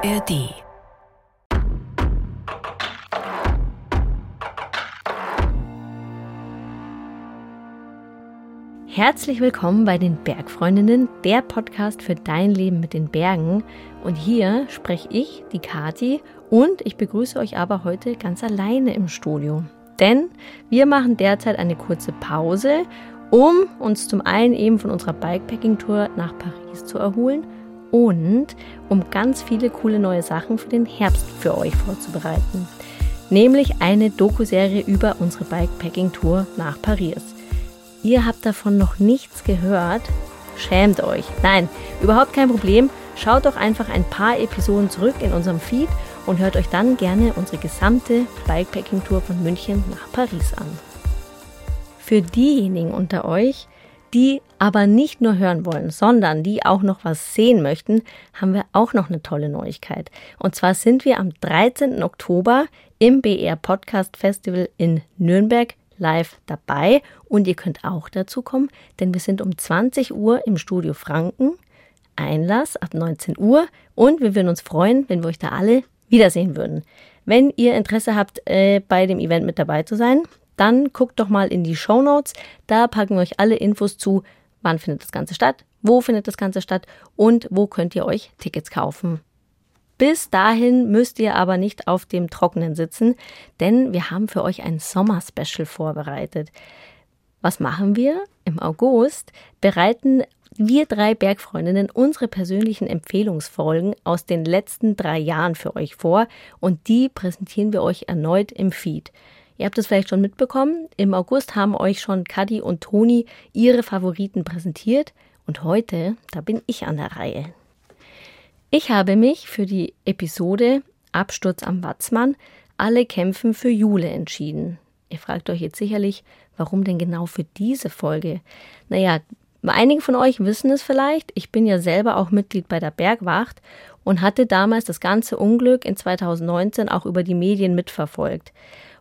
ARD Herzlich willkommen bei den Bergfreundinnen, der Podcast für dein Leben mit den Bergen. Und hier spreche ich, die Kati, und ich begrüße euch aber heute ganz alleine im Studio. Denn wir machen derzeit eine kurze Pause, um uns zum einen eben von unserer Bikepacking-Tour nach Paris zu erholen und um ganz viele coole neue Sachen für den Herbst für euch vorzubereiten. Nämlich eine Doku-Serie über unsere Bikepacking-Tour nach Paris. Ihr habt davon noch nichts gehört? Schämt euch. Nein, überhaupt kein Problem. Schaut doch einfach ein paar Episoden zurück in unserem Feed und hört euch dann gerne unsere gesamte Bikepacking-Tour von München nach Paris an. Für diejenigen unter euch, die aber nicht nur hören wollen, sondern die auch noch was sehen möchten, haben wir auch noch eine tolle Neuigkeit. Und zwar sind wir am 13. Oktober im BR Podcast Festival in Nürnberg live dabei und ihr könnt auch dazu kommen, denn wir sind um 20 Uhr im Studio Franken. Einlass ab 19 Uhr und wir würden uns freuen, wenn wir euch da alle wiedersehen würden. Wenn ihr Interesse habt, äh, bei dem Event mit dabei zu sein, dann guckt doch mal in die Show Notes. Da packen wir euch alle Infos zu, wann findet das Ganze statt, wo findet das Ganze statt und wo könnt ihr euch Tickets kaufen. Bis dahin müsst ihr aber nicht auf dem Trockenen sitzen, denn wir haben für euch ein Sommer-Special vorbereitet. Was machen wir? Im August bereiten wir drei Bergfreundinnen unsere persönlichen Empfehlungsfolgen aus den letzten drei Jahren für euch vor und die präsentieren wir euch erneut im Feed. Ihr habt es vielleicht schon mitbekommen, im August haben euch schon Kadi und Toni ihre Favoriten präsentiert und heute, da bin ich an der Reihe. Ich habe mich für die Episode Absturz am Watzmann alle kämpfen für Jule entschieden. Ihr fragt euch jetzt sicherlich, warum denn genau für diese Folge? Naja, einige von euch wissen es vielleicht. Ich bin ja selber auch Mitglied bei der Bergwacht und hatte damals das ganze Unglück in 2019 auch über die Medien mitverfolgt.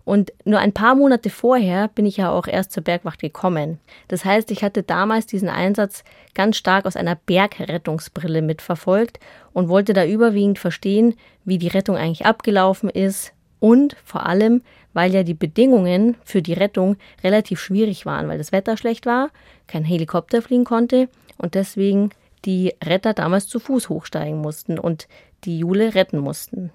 Und nur ein paar Monate vorher bin ich ja auch erst zur Bergwacht gekommen. Das heißt, ich hatte damals diesen Einsatz ganz stark aus einer Bergrettungsbrille mitverfolgt und wollte da überwiegend verstehen, wie die Rettung eigentlich abgelaufen ist und vor allem, weil ja die Bedingungen für die Rettung relativ schwierig waren, weil das Wetter schlecht war, kein Helikopter fliegen konnte und deswegen die Retter damals zu Fuß hochsteigen mussten und die Jule retten mussten.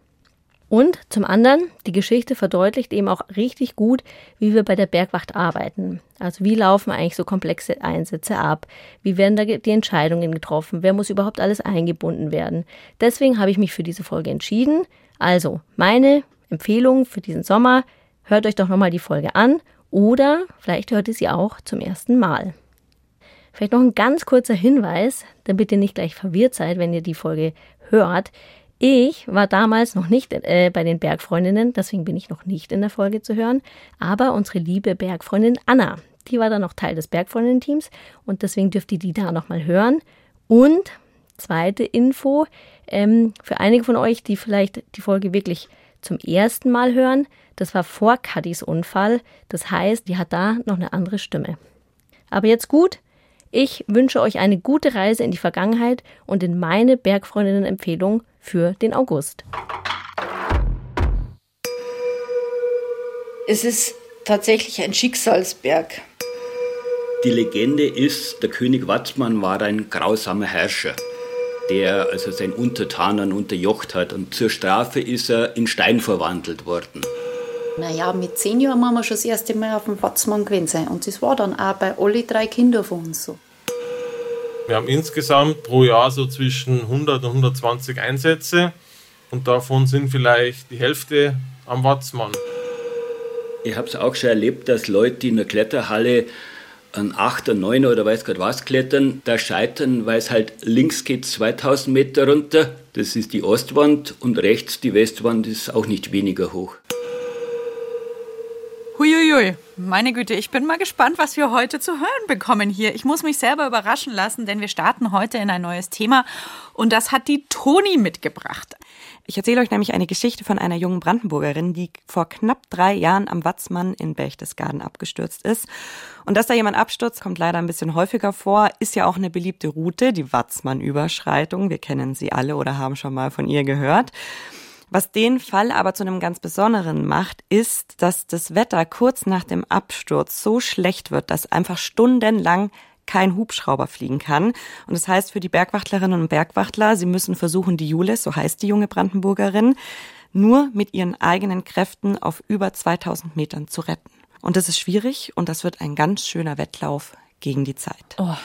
Und zum anderen, die Geschichte verdeutlicht eben auch richtig gut, wie wir bei der Bergwacht arbeiten. Also wie laufen eigentlich so komplexe Einsätze ab? Wie werden da die Entscheidungen getroffen? Wer muss überhaupt alles eingebunden werden? Deswegen habe ich mich für diese Folge entschieden. Also meine Empfehlung für diesen Sommer, hört euch doch nochmal die Folge an oder vielleicht hört ihr sie auch zum ersten Mal. Vielleicht noch ein ganz kurzer Hinweis, damit ihr nicht gleich verwirrt seid, wenn ihr die Folge hört. Ich war damals noch nicht äh, bei den Bergfreundinnen, deswegen bin ich noch nicht in der Folge zu hören. Aber unsere liebe Bergfreundin Anna, die war dann noch Teil des Bergfreundinnen-Teams und deswegen dürft ihr die da nochmal hören. Und zweite Info, ähm, für einige von euch, die vielleicht die Folge wirklich zum ersten Mal hören, das war vor Caddys Unfall. Das heißt, die hat da noch eine andere Stimme. Aber jetzt gut, ich wünsche euch eine gute Reise in die Vergangenheit und in meine Bergfreundinnen-Empfehlung für den August. Es ist tatsächlich ein Schicksalsberg. Die Legende ist, der König Watzmann war ein grausamer Herrscher, der also seinen Untertanen unterjocht hat und zur Strafe ist er in Stein verwandelt worden. Naja, mit zehn Jahren waren wir schon das erste Mal auf dem Watzmann gewesen und das war dann auch bei alle drei Kindern von uns so. Wir haben insgesamt pro Jahr so zwischen 100 und 120 Einsätze und davon sind vielleicht die Hälfte am Watzmann. Ich habe es auch schon erlebt, dass Leute in der Kletterhalle an 8, 9 oder weiß Gott was klettern, da scheitern, weil es halt links geht 2000 Meter runter, das ist die Ostwand und rechts die Westwand ist auch nicht weniger hoch. Huiuiui, meine Güte, ich bin mal gespannt, was wir heute zu hören bekommen hier. Ich muss mich selber überraschen lassen, denn wir starten heute in ein neues Thema und das hat die Toni mitgebracht. Ich erzähle euch nämlich eine Geschichte von einer jungen Brandenburgerin, die vor knapp drei Jahren am Watzmann in Berchtesgaden abgestürzt ist. Und dass da jemand abstürzt, kommt leider ein bisschen häufiger vor, ist ja auch eine beliebte Route, die Watzmann-Überschreitung. Wir kennen sie alle oder haben schon mal von ihr gehört. Was den Fall aber zu einem ganz besonderen macht, ist, dass das Wetter kurz nach dem Absturz so schlecht wird, dass einfach stundenlang kein Hubschrauber fliegen kann. Und das heißt für die Bergwachtlerinnen und Bergwachtler, sie müssen versuchen, die Jules, so heißt die junge Brandenburgerin, nur mit ihren eigenen Kräften auf über 2000 Metern zu retten. Und das ist schwierig und das wird ein ganz schöner Wettlauf gegen die Zeit. Oh,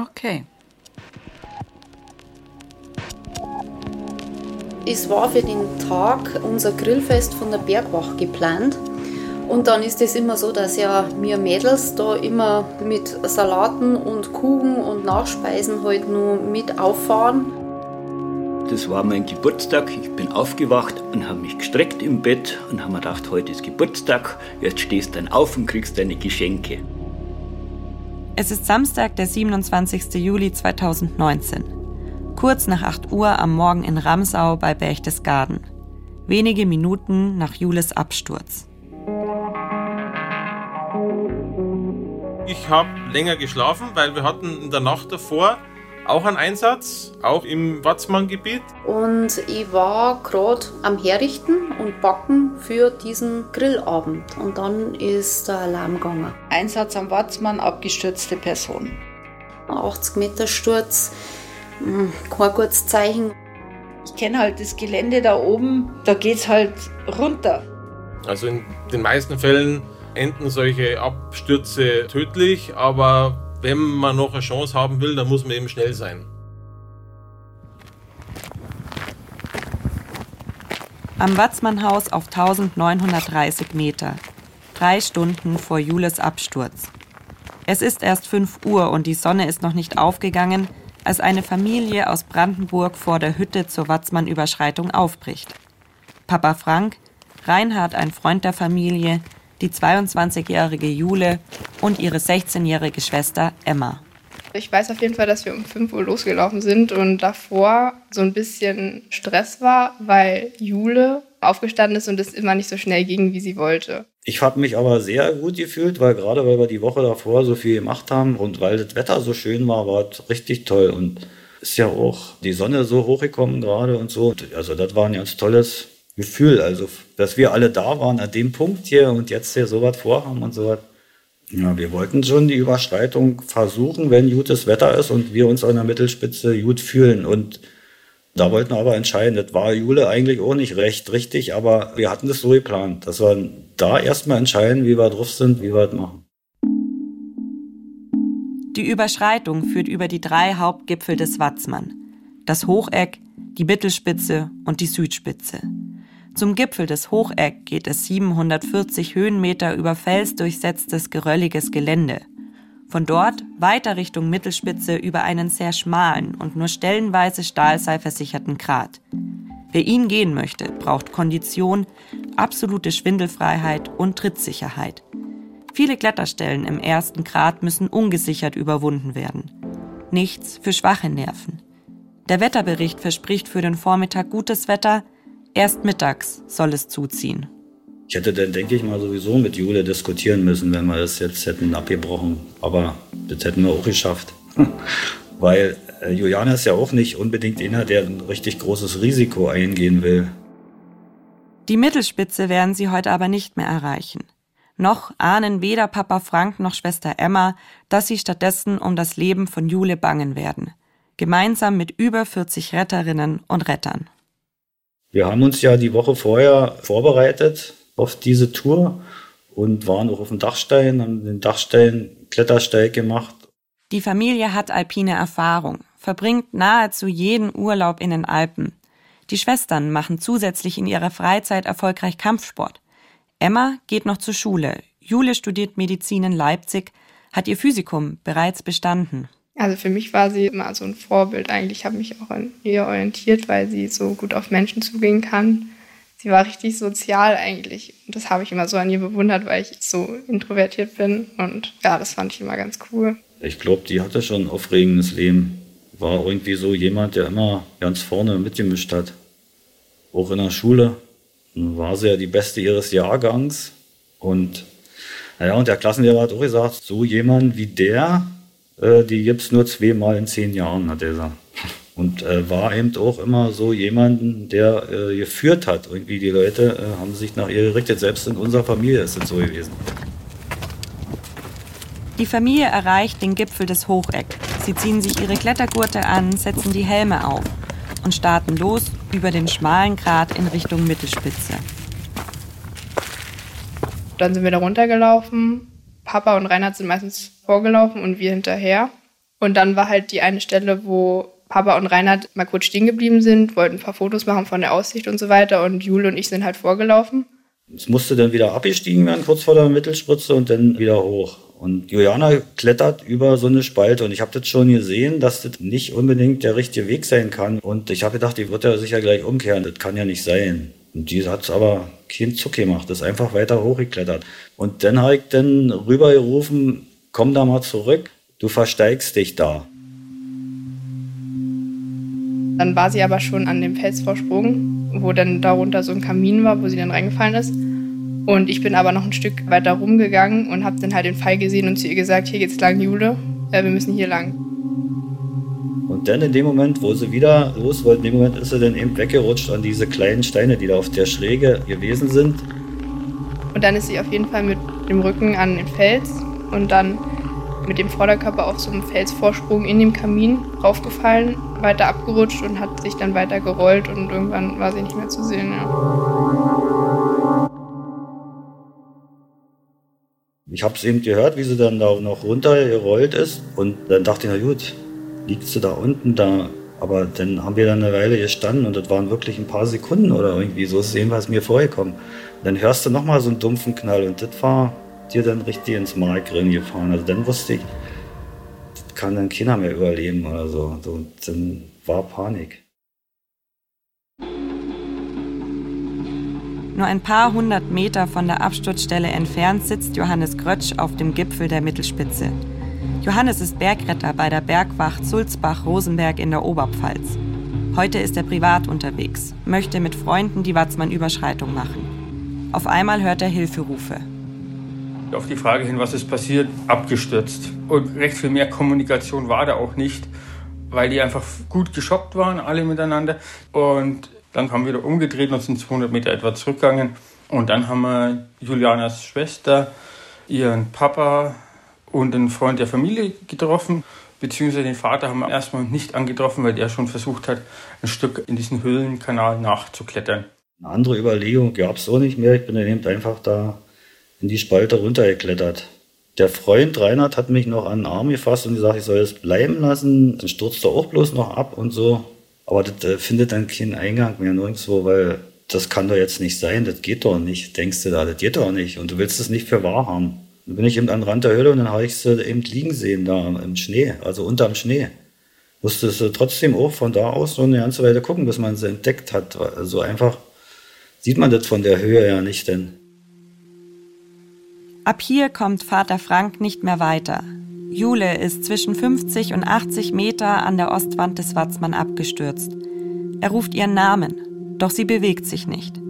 okay. Es war für den Tag unser Grillfest von der Bergwacht geplant. Und dann ist es immer so, dass ja wir Mädels da immer mit Salaten und Kuchen und Nachspeisen halt nur mit auffahren. Das war mein Geburtstag. Ich bin aufgewacht und habe mich gestreckt im Bett und habe mir gedacht, heute ist Geburtstag. Jetzt stehst du dann auf und kriegst deine Geschenke. Es ist Samstag, der 27. Juli 2019. Kurz nach 8 Uhr am Morgen in Ramsau bei Berchtesgaden. Wenige Minuten nach Jules Absturz. Ich habe länger geschlafen, weil wir hatten in der Nacht davor auch einen Einsatz, auch im Watzmann-Gebiet. Und ich war gerade am Herrichten und Backen für diesen Grillabend. Und dann ist der Alarm gegangen. Einsatz am Watzmann, abgestürzte Person. 80 Meter Sturz, kein gutes Zeichen. Ich kenne halt das Gelände da oben, da geht es halt runter. Also in den meisten Fällen enden solche Abstürze tödlich, aber wenn man noch eine Chance haben will, dann muss man eben schnell sein. Am Watzmannhaus auf 1930 Meter. Drei Stunden vor Jules Absturz. Es ist erst 5 Uhr und die Sonne ist noch nicht aufgegangen, als eine Familie aus Brandenburg vor der Hütte zur Watzmann-Überschreitung aufbricht. Papa Frank, Reinhard ein Freund der Familie, die 22-jährige Jule und ihre 16-jährige Schwester Emma. Ich weiß auf jeden Fall, dass wir um 5 Uhr losgelaufen sind und davor so ein bisschen Stress war, weil Jule aufgestanden ist und es immer nicht so schnell ging, wie sie wollte. Ich habe mich aber sehr gut gefühlt, weil gerade weil wir die Woche davor so viel gemacht haben und weil das Wetter so schön war, war es richtig toll und ist ja auch die Sonne so hochgekommen gerade und so. Also das war ein ganz tolles Gefühl, also dass wir alle da waren an dem Punkt hier und jetzt hier sowas vorhaben und sowas. Ja, wir wollten schon die Überschreitung versuchen, wenn gutes Wetter ist und wir uns an der Mittelspitze gut fühlen. Und da wollten wir aber entscheiden, das war Jule eigentlich auch nicht recht richtig, aber wir hatten das so geplant, dass wir da erstmal entscheiden, wie wir drauf sind, wie wir das machen. Die Überschreitung führt über die drei Hauptgipfel des Watzmann. Das Hocheck, die Mittelspitze und die Südspitze. Zum Gipfel des Hocheck geht es 740 Höhenmeter über felsdurchsetztes gerölliges Gelände. Von dort weiter Richtung Mittelspitze über einen sehr schmalen und nur stellenweise Stahlseil versicherten Grat. Wer ihn gehen möchte, braucht Kondition, absolute Schwindelfreiheit und Trittsicherheit. Viele Kletterstellen im ersten Grad müssen ungesichert überwunden werden. Nichts für schwache Nerven. Der Wetterbericht verspricht für den Vormittag gutes Wetter, Erst mittags soll es zuziehen. Ich hätte dann, denke ich mal, sowieso mit Jule diskutieren müssen, wenn wir das jetzt hätten abgebrochen. Aber das hätten wir auch geschafft. Weil äh, Juliana ist ja auch nicht unbedingt einer, der ein richtig großes Risiko eingehen will. Die Mittelspitze werden sie heute aber nicht mehr erreichen. Noch ahnen weder Papa Frank noch Schwester Emma, dass sie stattdessen um das Leben von Jule bangen werden. Gemeinsam mit über 40 Retterinnen und Rettern. Wir haben uns ja die Woche vorher vorbereitet auf diese Tour und waren auch auf dem Dachstein, haben den Dachstein Klettersteig gemacht. Die Familie hat alpine Erfahrung, verbringt nahezu jeden Urlaub in den Alpen. Die Schwestern machen zusätzlich in ihrer Freizeit erfolgreich Kampfsport. Emma geht noch zur Schule. Jule studiert Medizin in Leipzig, hat ihr Physikum bereits bestanden. Also für mich war sie immer so ein Vorbild eigentlich. Ich habe mich auch an ihr orientiert, weil sie so gut auf Menschen zugehen kann. Sie war richtig sozial eigentlich. Und das habe ich immer so an ihr bewundert, weil ich so introvertiert bin. Und ja, das fand ich immer ganz cool. Ich glaube, die hatte schon ein aufregendes Leben. War irgendwie so jemand, der immer ganz vorne mitgemischt hat. auch in der Schule. Dann war sie ja die Beste ihres Jahrgangs. Und naja, und der Klassenlehrer hat auch gesagt, so jemand wie der, äh, die gibt es nur zweimal in zehn Jahren, hat er gesagt. Und äh, war eben auch immer so jemanden, der äh, geführt hat. Irgendwie die Leute äh, haben sich nach ihr gerichtet. Selbst in unserer Familie ist es so gewesen. Die Familie erreicht den Gipfel des Hocheck. Sie ziehen sich ihre Klettergurte an, setzen die Helme auf und starten los über den schmalen Grat in Richtung Mittelspitze. Dann sind wir da runtergelaufen. Papa und Reinhard sind meistens vorgelaufen und wir hinterher. Und dann war halt die eine Stelle, wo Papa und Reinhard mal kurz stehen geblieben sind, wollten ein paar Fotos machen von der Aussicht und so weiter. Und Jule und ich sind halt vorgelaufen. Es musste dann wieder abgestiegen werden, kurz vor der Mittelspritze und dann wieder hoch. Und Juliana klettert über so eine Spalte und ich habe das schon gesehen, dass das nicht unbedingt der richtige Weg sein kann. Und ich habe gedacht, die wird ja sicher gleich umkehren. Das kann ja nicht sein. Und die hat aber keinen Zuck gemacht, ist einfach weiter hochgeklettert. Und dann habe ich dann rübergerufen, komm da mal zurück, du versteigst dich da. Dann war sie aber schon an dem Felsvorsprung, wo dann darunter so ein Kamin war, wo sie dann reingefallen ist. Und ich bin aber noch ein Stück weiter rumgegangen und habe dann halt den Pfeil gesehen und zu ihr gesagt, hier geht's lang, Jule, äh, wir müssen hier lang. Und dann in dem Moment, wo sie wieder los wollte, in dem Moment ist sie dann eben weggerutscht an diese kleinen Steine, die da auf der Schräge gewesen sind. Und dann ist sie auf jeden Fall mit dem Rücken an den Fels und dann mit dem Vorderkörper auf so einem Felsvorsprung in dem Kamin raufgefallen, weiter abgerutscht und hat sich dann weiter gerollt und irgendwann war sie nicht mehr zu sehen. Ja. Ich habe es eben gehört, wie sie dann da noch runtergerollt ist und dann dachte ich, na gut, liegt sie da unten da. Aber dann haben wir dann eine Weile gestanden und das waren wirklich ein paar Sekunden oder irgendwie so ist es jedenfalls mir vorgekommen. Dann hörst du nochmal so einen dumpfen Knall und das war dir dann richtig ins Mark gefahren. Also dann wusste ich, das kann dann keiner mehr überleben oder so. Und dann war Panik. Nur ein paar hundert Meter von der Absturzstelle entfernt sitzt Johannes Grötsch auf dem Gipfel der Mittelspitze. Johannes ist Bergretter bei der Bergwacht Sulzbach-Rosenberg in der Oberpfalz. Heute ist er privat unterwegs, möchte mit Freunden die Watzmann-Überschreitung machen. Auf einmal hört er Hilferufe. Auf die Frage hin, was ist passiert, abgestürzt. Und recht viel mehr Kommunikation war da auch nicht, weil die einfach gut geschockt waren, alle miteinander. Und dann haben wir wieder umgedreht und sind 200 Meter etwa zurückgegangen. Und dann haben wir Julianas Schwester, ihren Papa und einen Freund der Familie getroffen. Beziehungsweise den Vater haben wir erstmal nicht angetroffen, weil der schon versucht hat, ein Stück in diesen Höhlenkanal nachzuklettern. Eine andere Überlegung gab es so nicht mehr. Ich bin dann eben einfach da in die Spalte runtergeklettert. Der Freund Reinhard hat mich noch an den Arm gefasst und gesagt, ich soll es bleiben lassen. Dann stürzt er auch bloß noch ab und so. Aber das äh, findet dann keinen Eingang mehr nirgendwo, weil das kann doch jetzt nicht sein, das geht doch nicht, denkst du da, das geht doch nicht. Und du willst es nicht für wahr haben. Dann bin ich eben an den Rand der Höhle und dann habe ich sie eben liegen sehen da im Schnee, also unterm Schnee. Musste sie trotzdem auch von da aus so eine ganze Weile gucken, bis man sie entdeckt hat. Also einfach sieht man das von der Höhe ja nicht, denn. Ab hier kommt Vater Frank nicht mehr weiter. Jule ist zwischen 50 und 80 Meter an der Ostwand des Watzmann abgestürzt. Er ruft ihren Namen, doch sie bewegt sich nicht.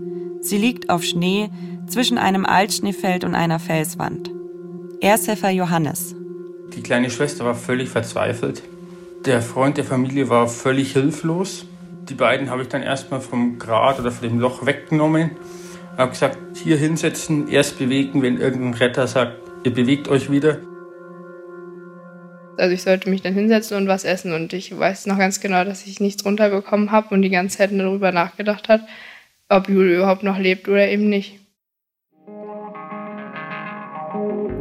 Sie liegt auf Schnee zwischen einem Altschneefeld und einer Felswand. Ersthelfer Johannes. Die kleine Schwester war völlig verzweifelt. Der Freund der Familie war völlig hilflos. Die beiden habe ich dann erstmal vom Grat oder von dem Loch weggenommen. Habe gesagt, hier hinsetzen, erst bewegen, wenn irgendein Retter sagt, ihr bewegt euch wieder. Also ich sollte mich dann hinsetzen und was essen. Und ich weiß noch ganz genau, dass ich nichts runterbekommen habe und die ganze Zeit darüber nachgedacht hat, ob Jule überhaupt noch lebt oder eben nicht.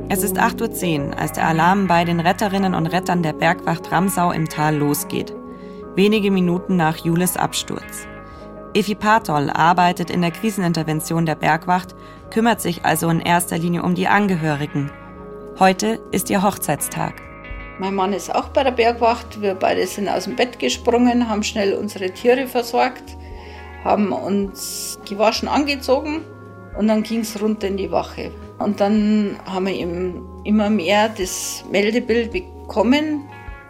Es ist 8.10 Uhr, als der Alarm bei den Retterinnen und Rettern der Bergwacht Ramsau im Tal losgeht. Wenige Minuten nach Jules Absturz. Efi Patol arbeitet in der Krisenintervention der Bergwacht, kümmert sich also in erster Linie um die Angehörigen. Heute ist ihr Hochzeitstag. Mein Mann ist auch bei der Bergwacht. Wir beide sind aus dem Bett gesprungen, haben schnell unsere Tiere versorgt, haben uns gewaschen, angezogen und dann ging es runter in die Wache. Und dann haben wir eben immer mehr das Meldebild bekommen,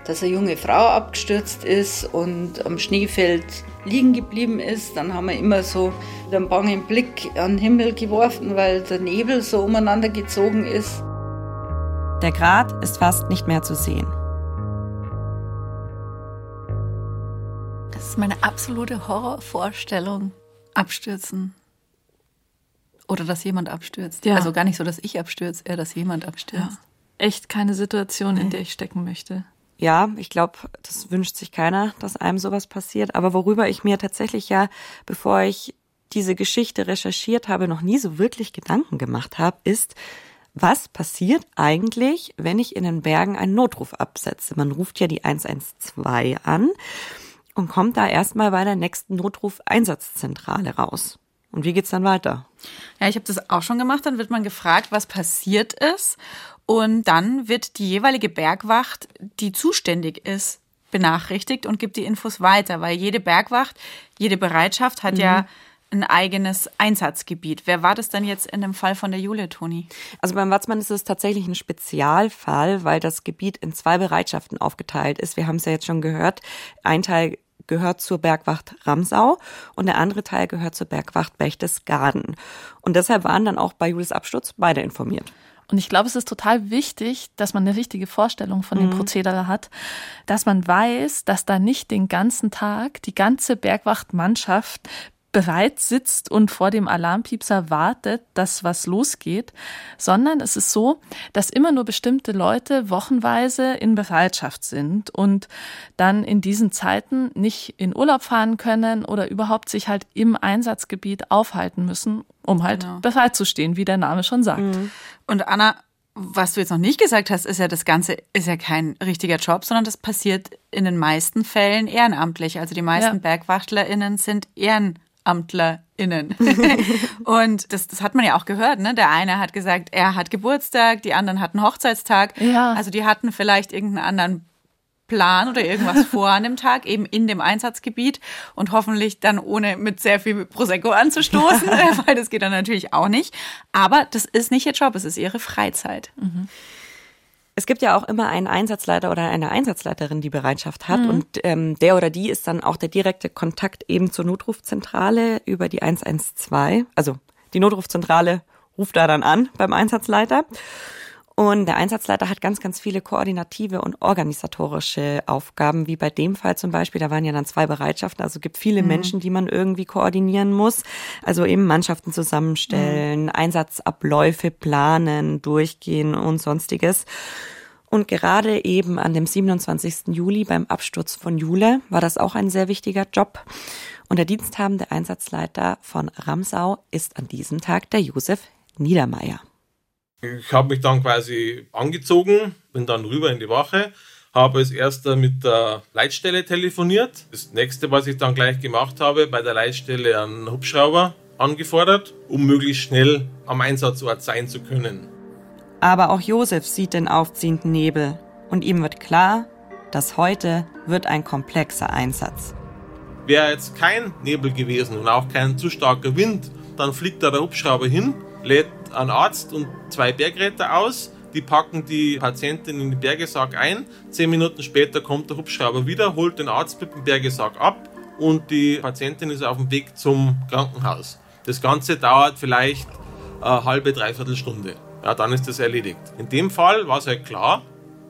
dass eine junge Frau abgestürzt ist und am Schneefeld liegen geblieben ist. Dann haben wir immer so einen bangen Blick an den Himmel geworfen, weil der Nebel so umeinander gezogen ist. Der Grat ist fast nicht mehr zu sehen. Das ist meine absolute Horrorvorstellung. Abstürzen. Oder dass jemand abstürzt. Ja. Also gar nicht so, dass ich abstürze, eher, dass jemand abstürzt. Ja. Echt keine Situation, in der ich stecken möchte. Ja, ich glaube, das wünscht sich keiner, dass einem sowas passiert. Aber worüber ich mir tatsächlich ja, bevor ich diese Geschichte recherchiert habe, noch nie so wirklich Gedanken gemacht habe, ist, was passiert eigentlich, wenn ich in den Bergen einen Notruf absetze? Man ruft ja die 112 an und kommt da erstmal bei der nächsten Notruf-Einsatzzentrale raus. Und wie geht's dann weiter? Ja, ich habe das auch schon gemacht. Dann wird man gefragt, was passiert ist. Und dann wird die jeweilige Bergwacht, die zuständig ist, benachrichtigt und gibt die Infos weiter, weil jede Bergwacht, jede Bereitschaft hat mhm. ja ein eigenes Einsatzgebiet. Wer war das denn jetzt in dem Fall von der Julia, Toni? Also beim Watzmann ist es tatsächlich ein Spezialfall, weil das Gebiet in zwei Bereitschaften aufgeteilt ist. Wir haben es ja jetzt schon gehört. Ein Teil gehört zur Bergwacht Ramsau und der andere Teil gehört zur Bergwacht Berchtesgaden. Und deshalb waren dann auch bei Julius Absturz beide informiert. Und ich glaube, es ist total wichtig, dass man eine richtige Vorstellung von dem mhm. Prozedere hat, dass man weiß, dass da nicht den ganzen Tag die ganze Bergwachtmannschaft bereit sitzt und vor dem Alarmpiepser wartet, dass was losgeht, sondern es ist so, dass immer nur bestimmte Leute wochenweise in Bereitschaft sind und dann in diesen Zeiten nicht in Urlaub fahren können oder überhaupt sich halt im Einsatzgebiet aufhalten müssen, um halt genau. bereit zu stehen, wie der Name schon sagt. Mhm. Und Anna, was du jetzt noch nicht gesagt hast, ist ja, das Ganze ist ja kein richtiger Job, sondern das passiert in den meisten Fällen ehrenamtlich. Also die meisten ja. BergwachtlerInnen sind ehrenamtlich. AmtlerInnen. und das, das hat man ja auch gehört, ne? Der eine hat gesagt, er hat Geburtstag, die anderen hatten Hochzeitstag. Ja. Also die hatten vielleicht irgendeinen anderen Plan oder irgendwas vor an dem Tag, eben in dem Einsatzgebiet und hoffentlich dann ohne mit sehr viel Prosecco anzustoßen, weil das geht dann natürlich auch nicht. Aber das ist nicht ihr Job, es ist ihre Freizeit. Mhm. Es gibt ja auch immer einen Einsatzleiter oder eine Einsatzleiterin, die Bereitschaft hat. Mhm. Und ähm, der oder die ist dann auch der direkte Kontakt eben zur Notrufzentrale über die 112. Also die Notrufzentrale ruft da dann an beim Einsatzleiter. Und der Einsatzleiter hat ganz, ganz viele koordinative und organisatorische Aufgaben, wie bei dem Fall zum Beispiel. Da waren ja dann zwei Bereitschaften, also gibt viele mhm. Menschen, die man irgendwie koordinieren muss. Also eben Mannschaften zusammenstellen, mhm. Einsatzabläufe planen, durchgehen und sonstiges. Und gerade eben an dem 27. Juli beim Absturz von Jule war das auch ein sehr wichtiger Job. Und der diensthabende Einsatzleiter von Ramsau ist an diesem Tag der Josef Niedermeyer. Ich habe mich dann quasi angezogen, bin dann rüber in die Wache, habe als erster mit der Leitstelle telefoniert. Das nächste, was ich dann gleich gemacht habe, bei der Leitstelle einen Hubschrauber angefordert, um möglichst schnell am Einsatzort sein zu können. Aber auch Josef sieht den aufziehenden Nebel und ihm wird klar, dass heute wird ein komplexer Einsatz. Wäre jetzt kein Nebel gewesen und auch kein zu starker Wind, dann fliegt da der Hubschrauber hin, lädt einen Arzt und zwei Bergretter aus. Die packen die Patientin in den Bergesarg ein. Zehn Minuten später kommt der Hubschrauber wieder, holt den Arzt mit dem Bergesarg ab und die Patientin ist auf dem Weg zum Krankenhaus. Das Ganze dauert vielleicht eine halbe, dreiviertel Stunde. Ja, dann ist das erledigt. In dem Fall war es halt klar,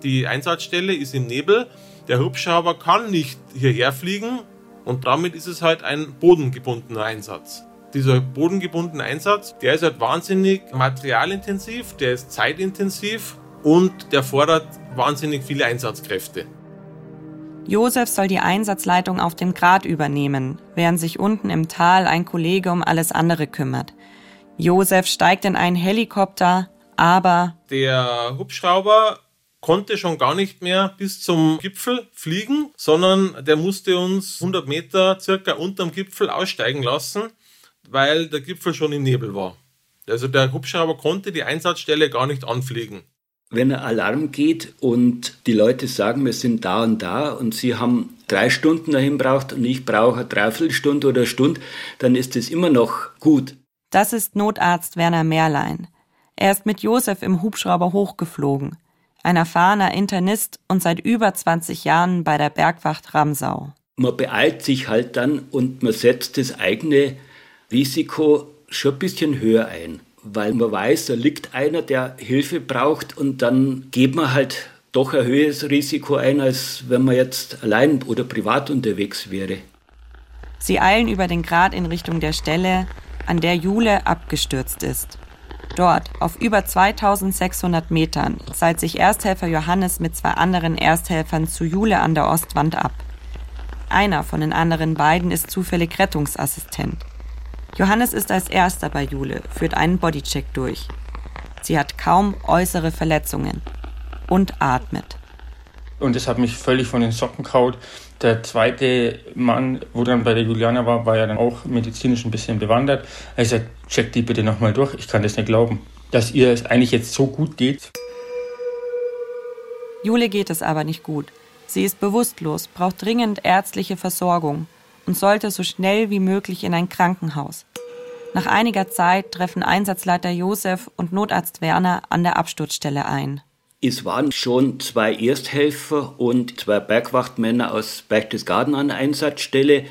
die Einsatzstelle ist im Nebel, der Hubschrauber kann nicht hierher fliegen und damit ist es halt ein bodengebundener Einsatz dieser bodengebundene Einsatz, der ist halt wahnsinnig materialintensiv, der ist zeitintensiv und der fordert wahnsinnig viele Einsatzkräfte. Josef soll die Einsatzleitung auf dem Grat übernehmen, während sich unten im Tal ein Kollege um alles andere kümmert. Josef steigt in einen Helikopter, aber der Hubschrauber konnte schon gar nicht mehr bis zum Gipfel fliegen, sondern der musste uns 100 Meter circa unterm Gipfel aussteigen lassen weil der Gipfel schon im Nebel war. Also der Hubschrauber konnte die Einsatzstelle gar nicht anfliegen. Wenn ein Alarm geht und die Leute sagen, wir sind da und da und sie haben drei Stunden dahin braucht und ich brauche eine Dreiviertelstunde oder eine Stunde, dann ist es immer noch gut. Das ist Notarzt Werner Mehrlein. Er ist mit Josef im Hubschrauber hochgeflogen. ein erfahrener Internist und seit über 20 Jahren bei der Bergwacht Ramsau. Man beeilt sich halt dann und man setzt das eigene Risiko schon ein bisschen höher ein, weil man weiß, da liegt einer, der Hilfe braucht und dann geht man halt doch ein höheres Risiko ein, als wenn man jetzt allein oder privat unterwegs wäre. Sie eilen über den Grat in Richtung der Stelle, an der Jule abgestürzt ist. Dort, auf über 2600 Metern, seilt sich Ersthelfer Johannes mit zwei anderen Ersthelfern zu Jule an der Ostwand ab. Einer von den anderen beiden ist zufällig Rettungsassistent. Johannes ist als erster bei Jule, führt einen Bodycheck durch. Sie hat kaum äußere Verletzungen und atmet. Und es hat mich völlig von den Socken kaut. Der zweite Mann, wo dann bei der Juliana war, war ja dann auch medizinisch ein bisschen bewandert. Er sagt, check die bitte nochmal durch. Ich kann das nicht glauben, dass ihr es eigentlich jetzt so gut geht. Jule geht es aber nicht gut. Sie ist bewusstlos, braucht dringend ärztliche Versorgung und sollte so schnell wie möglich in ein Krankenhaus. Nach einiger Zeit treffen Einsatzleiter Josef und Notarzt Werner an der Absturzstelle ein. Es waren schon zwei Ersthelfer und zwei Bergwachtmänner aus Berchtesgaden an der Einsatzstelle.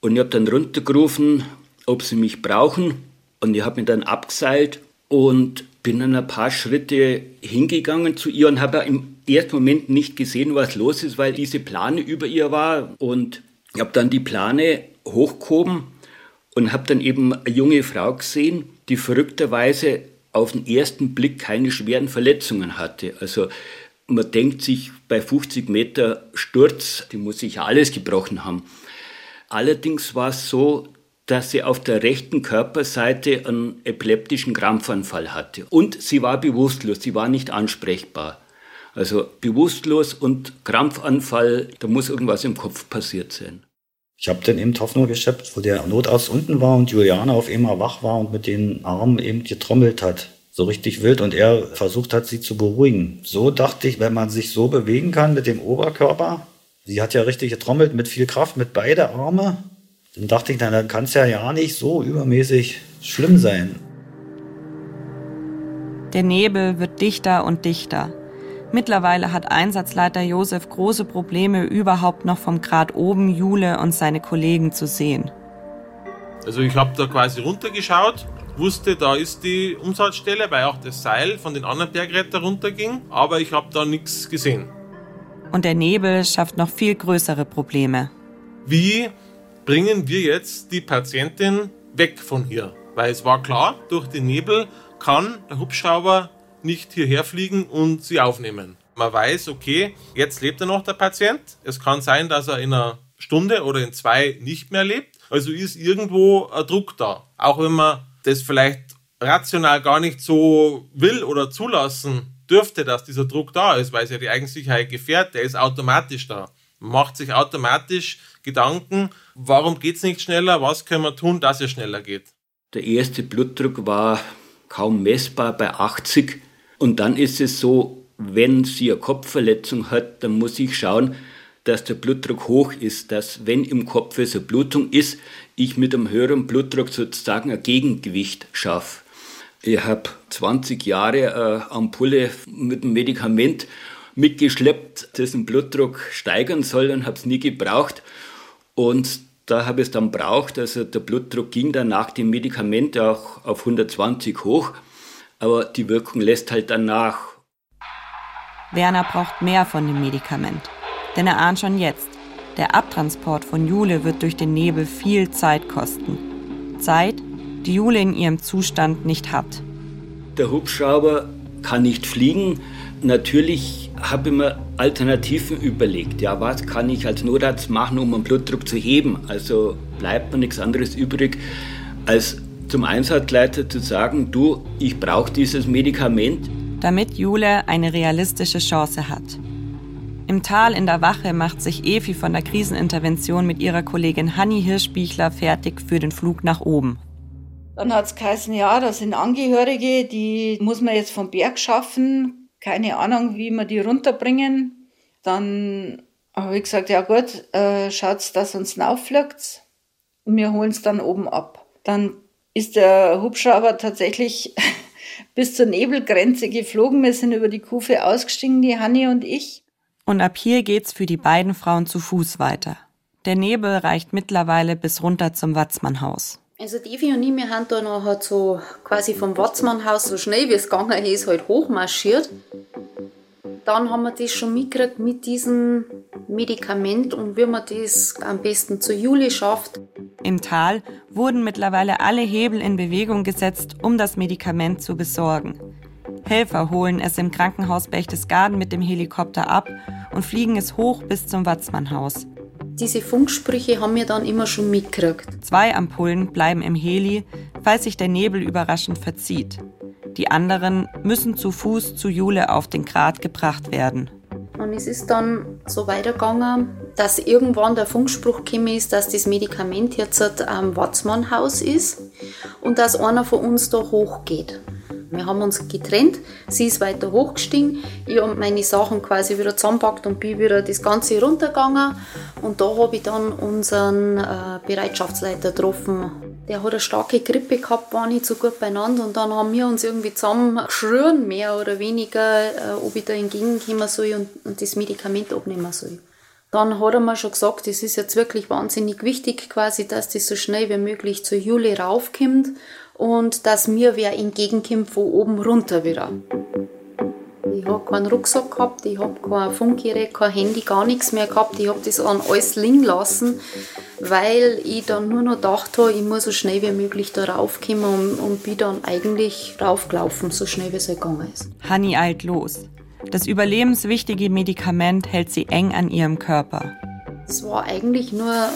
Und ich habe dann runtergerufen, ob sie mich brauchen. Und ich habe mich dann abgeseilt und bin dann ein paar Schritte hingegangen zu ihr und habe im ersten Moment nicht gesehen, was los ist, weil diese Plane über ihr war. Und ich habe dann die Plane hochgehoben und habe dann eben eine junge Frau gesehen, die verrückterweise auf den ersten Blick keine schweren Verletzungen hatte. Also man denkt sich bei 50 Meter Sturz, die muss sich ja alles gebrochen haben. Allerdings war es so, dass sie auf der rechten Körperseite einen epileptischen Krampfanfall hatte. Und sie war bewusstlos, sie war nicht ansprechbar. Also bewusstlos und Krampfanfall, da muss irgendwas im Kopf passiert sein. Ich habe dann eben Hoffnung geschöpft, wo der Notarzt unten war und Juliane auf einmal wach war und mit den Armen eben getrommelt hat. So richtig wild und er versucht hat, sie zu beruhigen. So dachte ich, wenn man sich so bewegen kann mit dem Oberkörper, sie hat ja richtig getrommelt mit viel Kraft, mit beide Arme, dann dachte ich, dann kann es ja ja nicht so übermäßig schlimm sein. Der Nebel wird dichter und dichter. Mittlerweile hat Einsatzleiter Josef große Probleme, überhaupt noch vom Grat oben Jule und seine Kollegen zu sehen. Also ich habe da quasi runtergeschaut, wusste, da ist die Umsatzstelle, weil auch das Seil von den anderen Bergretter runterging, aber ich habe da nichts gesehen. Und der Nebel schafft noch viel größere Probleme. Wie bringen wir jetzt die Patientin weg von hier? Weil es war klar, durch den Nebel kann der Hubschrauber nicht hierher fliegen und sie aufnehmen. Man weiß, okay, jetzt lebt er noch der Patient. Es kann sein, dass er in einer Stunde oder in zwei nicht mehr lebt. Also ist irgendwo ein Druck da. Auch wenn man das vielleicht rational gar nicht so will oder zulassen dürfte, dass dieser Druck da ist, weil es ja die Eigensicherheit gefährdet, der ist automatisch da. Man macht sich automatisch Gedanken, warum geht es nicht schneller, was können wir tun, dass es schneller geht. Der erste Blutdruck war kaum messbar bei 80 und dann ist es so, wenn sie eine Kopfverletzung hat, dann muss ich schauen, dass der Blutdruck hoch ist, dass wenn im Kopf eine Blutung ist, ich mit einem höheren Blutdruck sozusagen ein Gegengewicht schaffe. Ich habe 20 Jahre eine Ampulle mit einem Medikament mitgeschleppt, das den Blutdruck steigern soll und habe es nie gebraucht. Und da habe ich es dann braucht. Also der Blutdruck ging dann nach dem Medikament auch auf 120 hoch aber die Wirkung lässt halt dann nach. Werner braucht mehr von dem Medikament, denn er ahnt schon jetzt, der Abtransport von Jule wird durch den Nebel viel Zeit kosten. Zeit, die Jule in ihrem Zustand nicht hat. Der Hubschrauber kann nicht fliegen. Natürlich habe ich mir Alternativen überlegt. Ja, was kann ich als Notarzt machen, um den Blutdruck zu heben? Also bleibt mir nichts anderes übrig, als zum Einsatzleiter zu sagen, du, ich brauche dieses Medikament. Damit Jule eine realistische Chance hat. Im Tal in der Wache macht sich Evi von der Krisenintervention mit ihrer Kollegin Hanni Hirschbichler fertig für den Flug nach oben. Dann hat es geheißen, ja, das sind Angehörige, die muss man jetzt vom Berg schaffen. Keine Ahnung, wie wir die runterbringen. Dann habe ich gesagt, ja gut, äh, schaut, dass uns auffliegt. Und wir holen es dann oben ab. Dann ist der Hubschrauber tatsächlich bis zur Nebelgrenze geflogen. Wir sind über die Kufe ausgestiegen, die Hanni und ich. Und ab hier geht's für die beiden Frauen zu Fuß weiter. Der Nebel reicht mittlerweile bis runter zum Watzmannhaus. Also Devi und ich, wir haben da noch halt so quasi vom Watzmannhaus so schnell wie es gegangen ist, halt hochmarschiert. Dann haben wir das schon mitgekriegt mit diesem Medikament und wie man das am besten zur Juli schafft. Im Tal wurden mittlerweile alle Hebel in Bewegung gesetzt, um das Medikament zu besorgen. Helfer holen es im Krankenhaus Berchtesgaden mit dem Helikopter ab und fliegen es hoch bis zum Watzmannhaus. Diese Funksprüche haben wir dann immer schon mitgekriegt. Zwei Ampullen bleiben im Heli, falls sich der Nebel überraschend verzieht. Die anderen müssen zu Fuß zu Jule auf den Grat gebracht werden. Und es ist dann so weitergegangen, dass irgendwann der Funkspruch gekommen ist, dass das Medikament jetzt am Watzmannhaus ist und dass einer von uns da hochgeht. Wir haben uns getrennt, sie ist weiter hochgestiegen, ich habe meine Sachen quasi wieder zusammengepackt und bin wieder das Ganze runtergegangen. Und da habe ich dann unseren äh, Bereitschaftsleiter getroffen. Der hat eine starke Grippe gehabt, war nicht so gut beieinander und dann haben wir uns irgendwie zusammengeschrien, mehr oder weniger, äh, ob ich da entgegenkommen soll und, und das Medikament abnehmen soll. Dann hat er mir schon gesagt, es ist jetzt wirklich wahnsinnig wichtig, quasi, dass das so schnell wie möglich zur Juli raufkommt und dass mir wer entgegenkommt von oben runter wieder. Ich habe keinen Rucksack gehabt, ich habe kein Funkgerät, kein Handy, gar nichts mehr gehabt. Ich habe das an alles liegen lassen, weil ich dann nur noch gedacht habe, ich muss so schnell wie möglich da raufkommen und, und bin dann eigentlich raufgelaufen, so schnell wie es halt gegangen ist. Hanni eilt los. Das überlebenswichtige Medikament hält sie eng an ihrem Körper. Es war eigentlich nur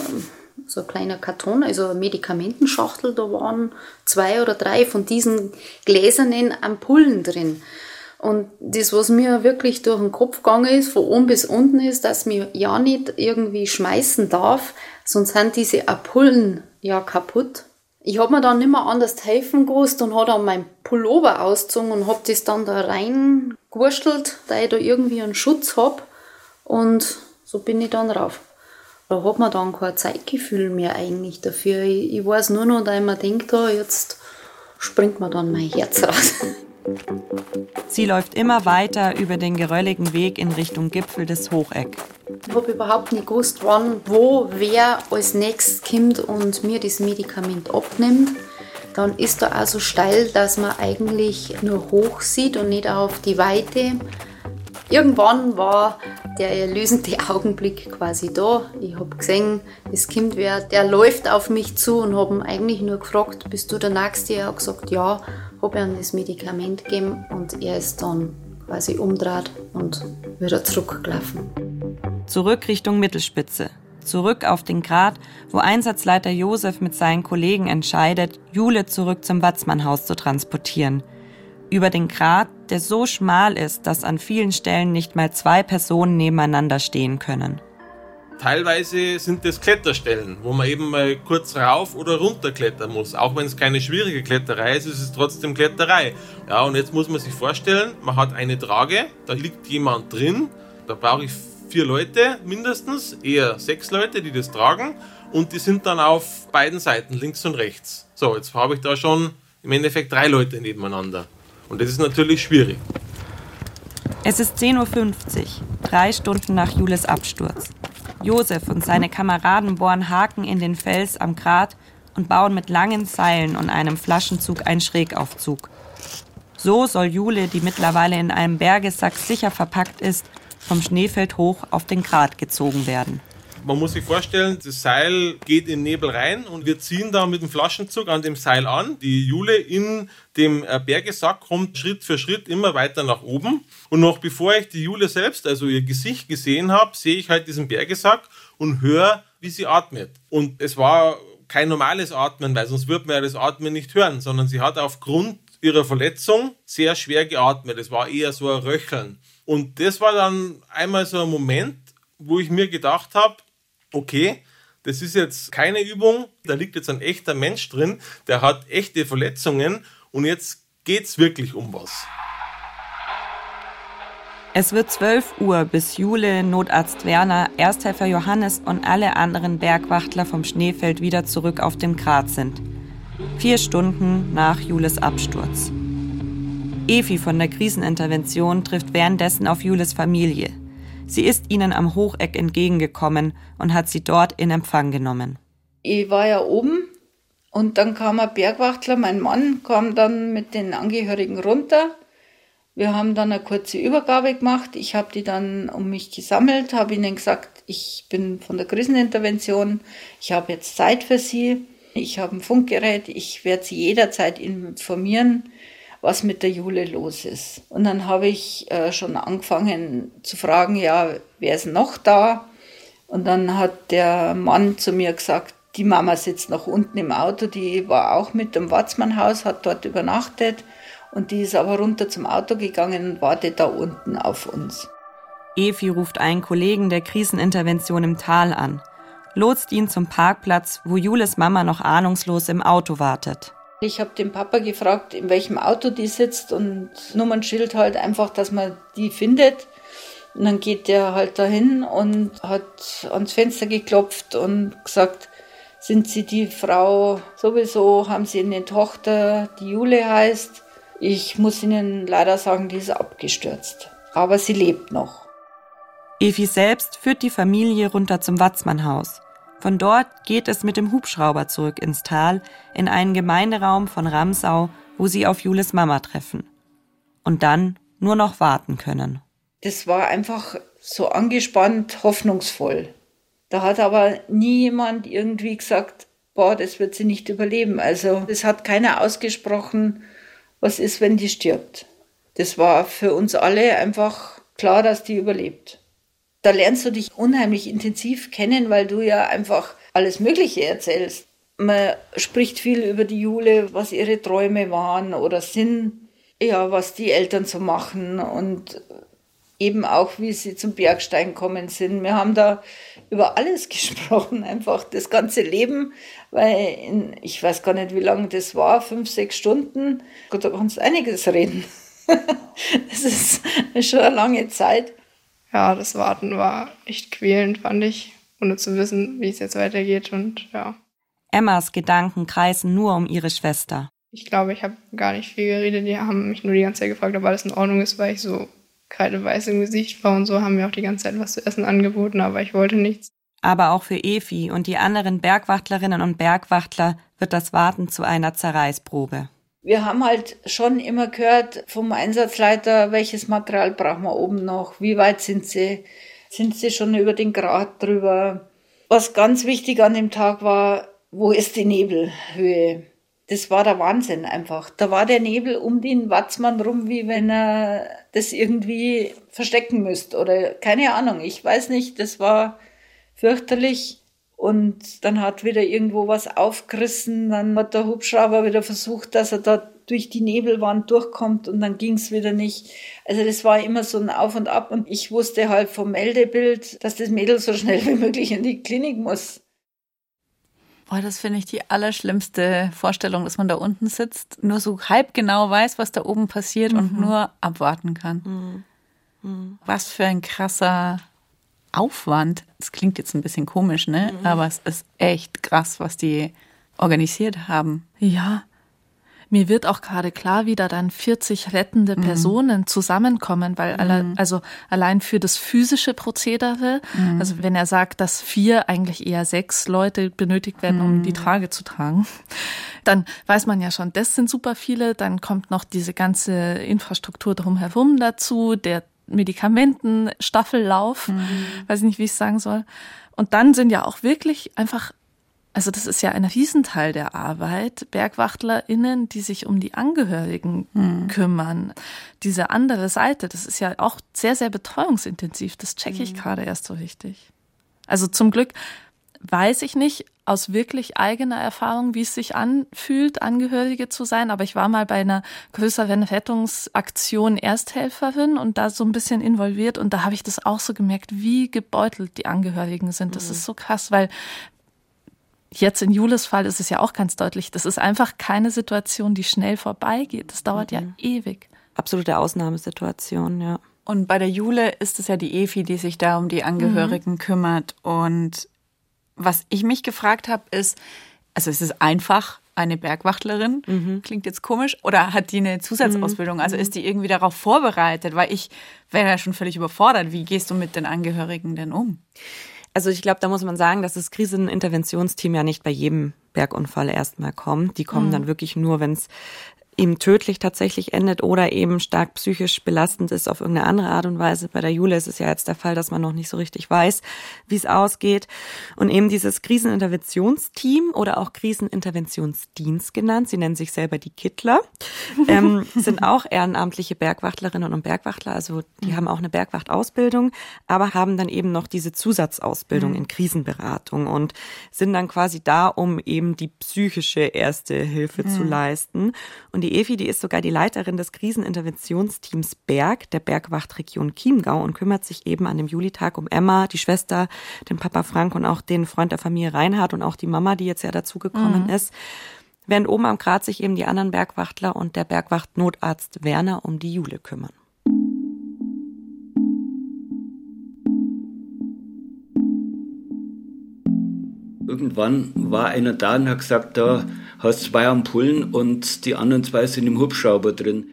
so ein kleiner Karton, also eine Medikamentenschachtel, da waren zwei oder drei von diesen gläsernen Ampullen drin. Und das, was mir wirklich durch den Kopf gegangen ist, von oben bis unten ist, dass mir ja nicht irgendwie schmeißen darf, sonst sind diese Ampullen ja kaputt. Ich habe mir dann nicht mehr anders helfen gewusst und habe dann mein Pullover ausgezogen und habe das dann da reingewurstelt, da ich da irgendwie einen Schutz habe. Und so bin ich dann rauf da hat man dann kein Zeitgefühl mehr eigentlich dafür. Ich, ich weiß nur noch, dass ich mir denke, oh, jetzt springt mir dann mein Herz raus. Sie läuft immer weiter über den gerölligen Weg in Richtung Gipfel des Hocheck. Ich habe überhaupt nicht gewusst, wann, wo, wer als nächstes kommt und mir das Medikament abnimmt. Dann ist da auch so steil, dass man eigentlich nur hoch sieht und nicht auf die Weite. Irgendwann war der erlösende Augenblick quasi da. Ich habe gesehen, es kommt wer, der läuft auf mich zu und habe ihn eigentlich nur gefragt, bist du der Nächste? Er hat gesagt, ja, habe ihm das Medikament gegeben und er ist dann quasi umdreht und wieder zurückgelaufen. Zurück Richtung Mittelspitze. Zurück auf den Grat, wo Einsatzleiter Josef mit seinen Kollegen entscheidet, Jule zurück zum Watzmannhaus zu transportieren – über den Grat, der so schmal ist, dass an vielen Stellen nicht mal zwei Personen nebeneinander stehen können. Teilweise sind das Kletterstellen, wo man eben mal kurz rauf oder runter klettern muss. Auch wenn es keine schwierige Kletterei ist, ist es trotzdem Kletterei. Ja, und jetzt muss man sich vorstellen, man hat eine Trage, da liegt jemand drin, da brauche ich vier Leute mindestens, eher sechs Leute, die das tragen und die sind dann auf beiden Seiten, links und rechts. So, jetzt habe ich da schon im Endeffekt drei Leute nebeneinander. Und das ist natürlich schwierig. Es ist 10.50 Uhr, drei Stunden nach Jules Absturz. Josef und seine Kameraden bohren Haken in den Fels am Grat und bauen mit langen Seilen und einem Flaschenzug einen Schrägaufzug. So soll Jule, die mittlerweile in einem Bergesack sicher verpackt ist, vom Schneefeld hoch auf den Grat gezogen werden. Man muss sich vorstellen, das Seil geht in den Nebel rein und wir ziehen da mit dem Flaschenzug an dem Seil an. Die Jule in dem äh, Bergesack kommt Schritt für Schritt immer weiter nach oben. Und noch bevor ich die Jule selbst, also ihr Gesicht gesehen habe, sehe ich halt diesen Bergesack und höre, wie sie atmet. Und es war kein normales Atmen, weil sonst würde man ja das Atmen nicht hören, sondern sie hat aufgrund ihrer Verletzung sehr schwer geatmet. Es war eher so ein Röcheln. Und das war dann einmal so ein Moment, wo ich mir gedacht habe, okay, das ist jetzt keine Übung, da liegt jetzt ein echter Mensch drin, der hat echte Verletzungen und jetzt geht es wirklich um was. Es wird 12 Uhr, bis Jule, Notarzt Werner, Ersthelfer Johannes und alle anderen Bergwachtler vom Schneefeld wieder zurück auf dem Grat sind. Vier Stunden nach Jules Absturz. Evi von der Krisenintervention trifft währenddessen auf Jules Familie. Sie ist ihnen am Hocheck entgegengekommen und hat sie dort in Empfang genommen. Ich war ja oben und dann kam ein Bergwachtler, mein Mann kam dann mit den Angehörigen runter. Wir haben dann eine kurze Übergabe gemacht. Ich habe die dann um mich gesammelt, habe ihnen gesagt, ich bin von der Krisenintervention, ich habe jetzt Zeit für sie, ich habe ein Funkgerät, ich werde sie jederzeit informieren, was mit der Jule los ist. Und dann habe ich äh, schon angefangen zu fragen, ja, wer ist noch da? Und dann hat der Mann zu mir gesagt, die Mama sitzt noch unten im Auto, die war auch mit dem Watzmannhaus, hat dort übernachtet und die ist aber runter zum Auto gegangen und wartet da unten auf uns. Evi ruft einen Kollegen der Krisenintervention im Tal an, lotst ihn zum Parkplatz, wo Jules Mama noch ahnungslos im Auto wartet. Ich habe den Papa gefragt, in welchem Auto die sitzt und Nummernschild halt einfach, dass man die findet. Und dann geht der halt dahin und hat ans Fenster geklopft und gesagt, sind Sie die Frau sowieso, haben Sie eine Tochter, die Jule heißt. Ich muss Ihnen leider sagen, die ist abgestürzt. Aber sie lebt noch. Evi selbst führt die Familie runter zum Watzmannhaus. Von dort geht es mit dem Hubschrauber zurück ins Tal, in einen Gemeinderaum von Ramsau, wo sie auf Jules Mama treffen. Und dann nur noch warten können. Das war einfach so angespannt, hoffnungsvoll. Da hat aber nie jemand irgendwie gesagt, boah, das wird sie nicht überleben. Also es hat keiner ausgesprochen, was ist, wenn die stirbt. Das war für uns alle einfach klar, dass die überlebt. Da lernst du dich unheimlich intensiv kennen, weil du ja einfach alles Mögliche erzählst. Man spricht viel über die Jule, was ihre Träume waren oder sind, ja, was die Eltern so machen und eben auch, wie sie zum Bergstein kommen sind. Wir haben da über alles gesprochen, einfach das ganze Leben, weil in, ich weiß gar nicht, wie lange das war, fünf, sechs Stunden. Gott, da kannst du einiges reden. das ist schon eine lange Zeit. Ja, das Warten war echt quälend, fand ich, ohne zu wissen, wie es jetzt weitergeht und ja. Emmas Gedanken kreisen nur um ihre Schwester. Ich glaube, ich habe gar nicht viel geredet. Die haben mich nur die ganze Zeit gefragt, ob alles in Ordnung ist, weil ich so kreideweiß im Gesicht war und so haben mir auch die ganze Zeit was zu essen angeboten, aber ich wollte nichts. Aber auch für Efi und die anderen Bergwachtlerinnen und Bergwachtler wird das Warten zu einer Zerreißprobe. Wir haben halt schon immer gehört vom Einsatzleiter, welches Material brauchen wir oben noch, wie weit sind sie, sind sie schon über den Grad drüber. Was ganz wichtig an dem Tag war, wo ist die Nebelhöhe? das war der Wahnsinn einfach. Da war der Nebel um den Watzmann rum, wie wenn er das irgendwie verstecken müsste oder keine Ahnung. Ich weiß nicht, das war fürchterlich. Und dann hat wieder irgendwo was aufgerissen. Dann hat der Hubschrauber wieder versucht, dass er da durch die Nebelwand durchkommt und dann ging es wieder nicht. Also das war immer so ein Auf und Ab und ich wusste halt vom Meldebild, dass das Mädel so schnell wie möglich in die Klinik muss. Boah, das finde ich die allerschlimmste Vorstellung, dass man da unten sitzt, nur so halb genau weiß, was da oben passiert mhm. und nur abwarten kann. Mhm. Mhm. Was für ein krasser Aufwand. Das klingt jetzt ein bisschen komisch, ne? Mhm. Aber es ist echt krass, was die organisiert haben. Ja, mir wird auch gerade klar, wie da dann 40 rettende mhm. Personen zusammenkommen, weil alle, mhm. also allein für das physische Prozedere, mhm. also wenn er sagt, dass vier, eigentlich eher sechs Leute benötigt werden, um die mhm. Trage zu tragen, dann weiß man ja schon, das sind super viele. Dann kommt noch diese ganze Infrastruktur drumherum dazu, der Medikamentenstaffellauf, mhm. weiß ich nicht, wie ich es sagen soll. Und dann sind ja auch wirklich einfach also das ist ja ein Riesenteil der Arbeit, BergwachtlerInnen, die sich um die Angehörigen hm. kümmern. Diese andere Seite, das ist ja auch sehr, sehr betreuungsintensiv. Das checke ich hm. gerade erst so richtig. Also zum Glück weiß ich nicht aus wirklich eigener Erfahrung, wie es sich anfühlt, Angehörige zu sein. Aber ich war mal bei einer größeren Rettungsaktion Ersthelferin und da so ein bisschen involviert. Und da habe ich das auch so gemerkt, wie gebeutelt die Angehörigen sind. Das mhm. ist so krass, weil Jetzt in Jules Fall ist es ja auch ganz deutlich, das ist einfach keine Situation, die schnell vorbeigeht. Das dauert mhm. ja ewig. Absolute Ausnahmesituation, ja. Und bei der Jule ist es ja die Efi, die sich da um die Angehörigen mhm. kümmert. Und was ich mich gefragt habe, ist, also es ist einfach, eine Bergwachtlerin? Mhm. Klingt jetzt komisch. Oder hat die eine Zusatzausbildung? Also ist die irgendwie darauf vorbereitet? Weil ich wäre ja schon völlig überfordert. Wie gehst du mit den Angehörigen denn um? Also ich glaube, da muss man sagen, dass das Kriseninterventionsteam ja nicht bei jedem Bergunfall erstmal kommt. Die kommen mhm. dann wirklich nur, wenn es eben tödlich tatsächlich endet oder eben stark psychisch belastend ist auf irgendeine andere Art und Weise. Bei der Jule ist es ja jetzt der Fall, dass man noch nicht so richtig weiß, wie es ausgeht. Und eben dieses Kriseninterventionsteam oder auch Kriseninterventionsdienst genannt, sie nennen sich selber die Kittler, ähm, sind auch ehrenamtliche Bergwachtlerinnen und Bergwachtler. Also die mhm. haben auch eine Bergwachtausbildung, aber haben dann eben noch diese Zusatzausbildung mhm. in Krisenberatung und sind dann quasi da, um eben die psychische erste Hilfe mhm. zu leisten. Und die die Evi, die ist sogar die Leiterin des Kriseninterventionsteams Berg der Bergwachtregion Chiemgau und kümmert sich eben an dem Julitag um Emma, die Schwester, den Papa Frank und auch den Freund der Familie Reinhard und auch die Mama, die jetzt ja dazugekommen mhm. ist. Während oben am Grat sich eben die anderen Bergwachtler und der Bergwachtnotarzt Werner um die Jule kümmern. Irgendwann war einer da und hat gesagt, da hast zwei Ampullen und die anderen zwei sind im Hubschrauber drin.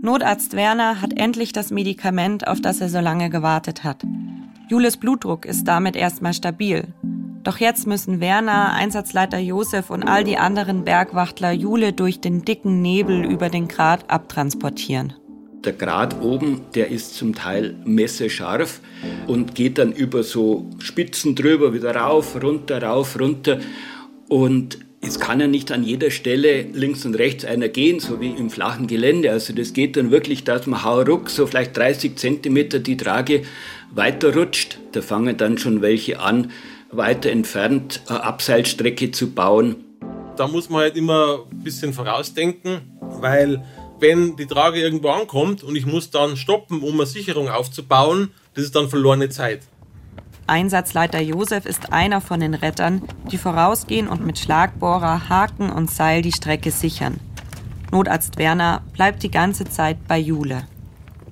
Notarzt Werner hat endlich das Medikament, auf das er so lange gewartet hat. Jules Blutdruck ist damit erstmal stabil. Doch jetzt müssen Werner, Einsatzleiter Josef und all die anderen Bergwachtler Jule durch den dicken Nebel über den Grat abtransportieren. Der Grat oben, der ist zum Teil messerscharf und geht dann über so Spitzen drüber, wieder rauf, runter, rauf, runter. Und es kann ja nicht an jeder Stelle links und rechts einer gehen, so wie im flachen Gelände. Also das geht dann wirklich, dass man hauruck so vielleicht 30 Zentimeter die Trage weiterrutscht. Da fangen dann schon welche an, weiter entfernt eine Abseilstrecke zu bauen. Da muss man halt immer ein bisschen vorausdenken, weil wenn die Trage irgendwo ankommt und ich muss dann stoppen, um eine Sicherung aufzubauen, das ist dann verlorene Zeit. Einsatzleiter Josef ist einer von den Rettern, die vorausgehen und mit Schlagbohrer, Haken und Seil die Strecke sichern. Notarzt Werner bleibt die ganze Zeit bei Jule.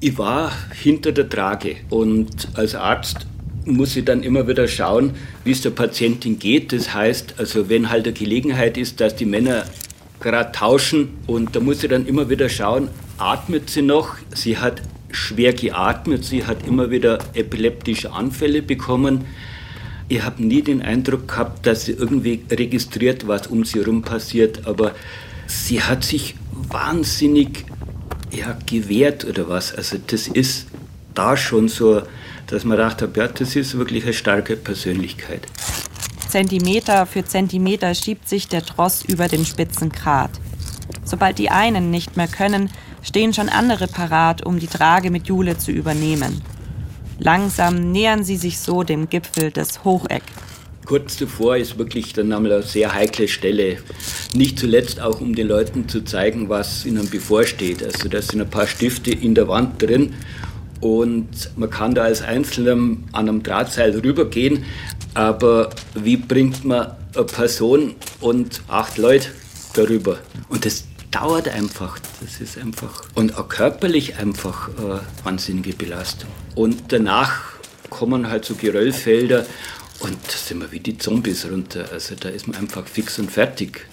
Ich war hinter der Trage und als Arzt muss ich dann immer wieder schauen, wie es der Patientin geht. Das heißt, also wenn halt eine Gelegenheit ist, dass die Männer gerade tauschen und da muss ich dann immer wieder schauen, atmet sie noch? Sie hat schwer geatmet. Sie hat immer wieder epileptische Anfälle bekommen. Ich habe nie den Eindruck gehabt, dass sie irgendwie registriert, was um sie herum passiert, aber sie hat sich wahnsinnig ja, gewehrt oder was. Also das ist da schon so, dass man dachte, ja, das ist wirklich eine starke Persönlichkeit. Zentimeter für Zentimeter schiebt sich der Tross über den spitzen Grat. Sobald die einen nicht mehr können, stehen schon andere parat, um die Trage mit Jule zu übernehmen. Langsam nähern sie sich so dem Gipfel des Hocheck. Kurz zuvor ist wirklich dann einmal eine sehr heikle Stelle. Nicht zuletzt auch, um den Leuten zu zeigen, was ihnen bevorsteht. Also da sind ein paar Stifte in der Wand drin und man kann da als Einzelner an einem Drahtseil rübergehen. Aber wie bringt man eine Person und acht Leute darüber? Und das dauert einfach. Das ist einfach und auch körperlich einfach äh, wahnsinnige Belastung. Und danach kommen halt so Geröllfelder und da sind wir wie die Zombies runter. Also da ist man einfach fix und fertig.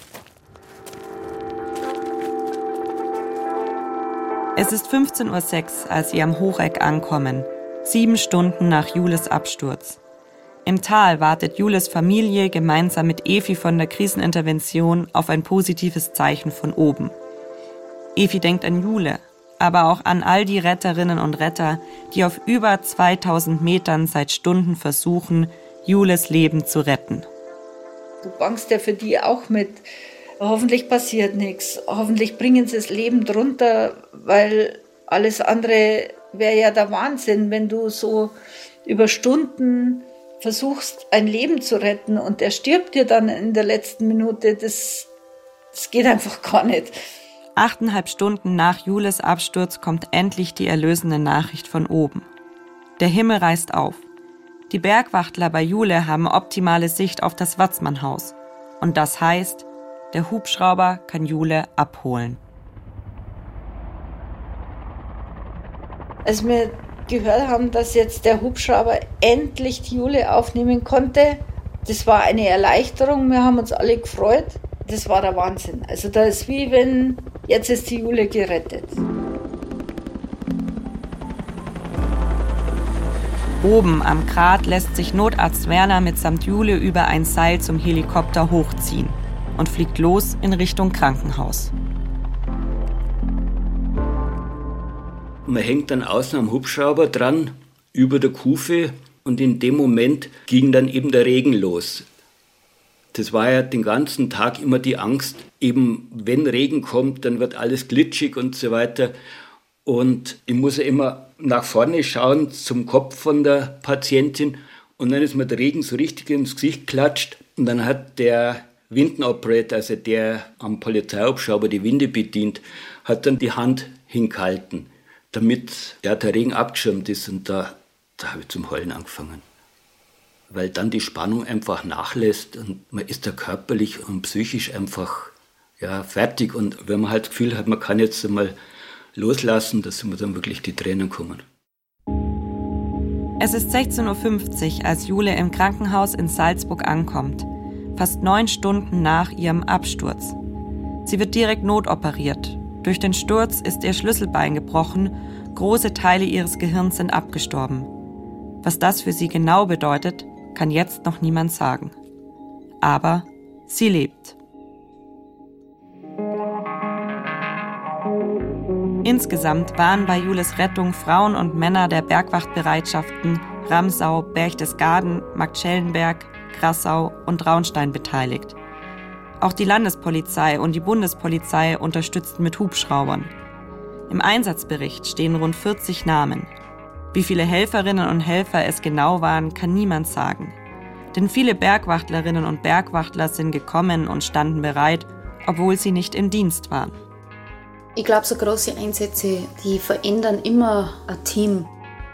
Es ist 15.06 Uhr, als sie am Hocheck ankommen. Sieben Stunden nach Jules Absturz. Im Tal wartet Jules Familie gemeinsam mit Efi von der Krisenintervention auf ein positives Zeichen von oben. Efi denkt an Jule, aber auch an all die Retterinnen und Retter, die auf über 2000 Metern seit Stunden versuchen, Jules Leben zu retten. Du bangst ja für die auch mit. Hoffentlich passiert nichts. Hoffentlich bringen sie das Leben drunter, weil alles andere wäre ja der Wahnsinn, wenn du so über Stunden versuchst, ein Leben zu retten und der stirbt dir dann in der letzten Minute, das, das geht einfach gar nicht. Achteinhalb Stunden nach Jules Absturz kommt endlich die erlösende Nachricht von oben. Der Himmel reißt auf. Die Bergwachtler bei Jule haben optimale Sicht auf das Watzmannhaus. Und das heißt, der Hubschrauber kann Jule abholen. Als wir gehört haben, dass jetzt der Hubschrauber endlich die Jule aufnehmen konnte. Das war eine Erleichterung. Wir haben uns alle gefreut. das war der Wahnsinn. Also da ist wie wenn, jetzt ist die Jule gerettet. Oben am Grat lässt sich Notarzt Werner mitsamt Jule über ein Seil zum Helikopter hochziehen und fliegt los in Richtung Krankenhaus. Man hängt dann außen am Hubschrauber dran, über der Kufe, und in dem Moment ging dann eben der Regen los. Das war ja den ganzen Tag immer die Angst, eben wenn Regen kommt, dann wird alles glitschig und so weiter. Und ich muss ja immer nach vorne schauen zum Kopf von der Patientin und dann ist mir der Regen so richtig ins Gesicht klatscht und dann hat der Windenoperator, also der am Polizeihubschrauber die Winde bedient, hat dann die Hand hingehalten, damit ja, der Regen abgeschirmt ist und da, da habe ich zum Heulen angefangen weil dann die Spannung einfach nachlässt und man ist da körperlich und psychisch einfach ja, fertig. Und wenn man halt das Gefühl hat, man kann jetzt einmal loslassen, dass mir dann wirklich die Tränen kommen. Es ist 16.50 Uhr, als Jule im Krankenhaus in Salzburg ankommt, fast neun Stunden nach ihrem Absturz. Sie wird direkt notoperiert. Durch den Sturz ist ihr Schlüsselbein gebrochen, große Teile ihres Gehirns sind abgestorben. Was das für sie genau bedeutet, kann jetzt noch niemand sagen. Aber sie lebt. Insgesamt waren bei Jules Rettung Frauen und Männer der Bergwachtbereitschaften Ramsau, Berchtesgaden, Marktschellenberg, Grassau und Traunstein beteiligt. Auch die Landespolizei und die Bundespolizei unterstützten mit Hubschraubern. Im Einsatzbericht stehen rund 40 Namen. Wie viele Helferinnen und Helfer es genau waren, kann niemand sagen. Denn viele Bergwachtlerinnen und Bergwachtler sind gekommen und standen bereit, obwohl sie nicht im Dienst waren. Ich glaube, so große Einsätze, die verändern immer ein Team.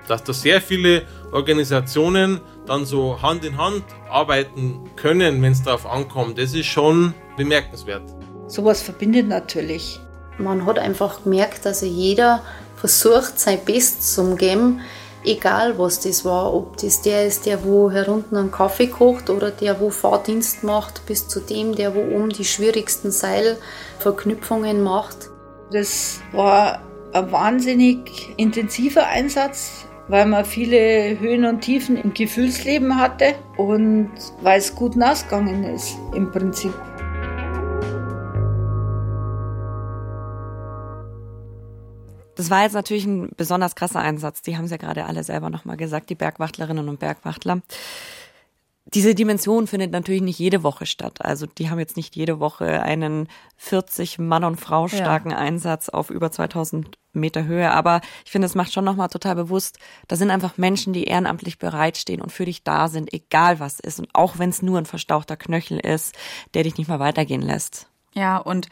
Dass da sehr viele Organisationen dann so Hand in Hand arbeiten können, wenn es darauf ankommt, das ist schon bemerkenswert. Sowas verbindet natürlich. Man hat einfach gemerkt, dass jeder versucht, sein Bestes zu geben, egal was das war. Ob das der ist, der wo herunten einen Kaffee kocht oder der wo Fahrdienst macht, bis zu dem, der wo oben die schwierigsten Seilverknüpfungen macht. Das war ein wahnsinnig intensiver Einsatz, weil man viele Höhen und Tiefen im Gefühlsleben hatte und weil es gut ausgegangen ist im Prinzip. Das war jetzt natürlich ein besonders krasser Einsatz. Die haben es ja gerade alle selber nochmal gesagt, die Bergwachtlerinnen und Bergwachtler. Diese Dimension findet natürlich nicht jede Woche statt. Also die haben jetzt nicht jede Woche einen 40 Mann und Frau starken ja. Einsatz auf über 2000 Meter Höhe. Aber ich finde, es macht schon nochmal total bewusst, da sind einfach Menschen, die ehrenamtlich bereitstehen und für dich da sind, egal was ist. Und auch wenn es nur ein verstauchter Knöchel ist, der dich nicht mal weitergehen lässt. Ja, und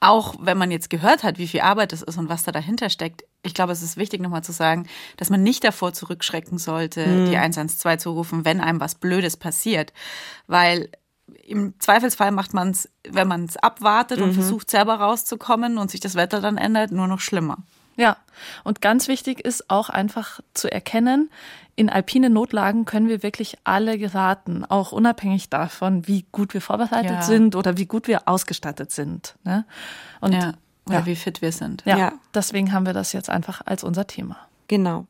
auch wenn man jetzt gehört hat, wie viel Arbeit es ist und was da dahinter steckt, ich glaube, es ist wichtig nochmal zu sagen, dass man nicht davor zurückschrecken sollte, mhm. die 112 zu rufen, wenn einem was Blödes passiert. Weil im Zweifelsfall macht man es, wenn man es abwartet mhm. und versucht selber rauszukommen und sich das Wetter dann ändert, nur noch schlimmer. Ja, und ganz wichtig ist auch einfach zu erkennen, in alpinen Notlagen können wir wirklich alle geraten, auch unabhängig davon, wie gut wir vorbereitet ja. sind oder wie gut wir ausgestattet sind. Ne? Und ja, oder ja. wie fit wir sind. Ja, ja, deswegen haben wir das jetzt einfach als unser Thema. Genau.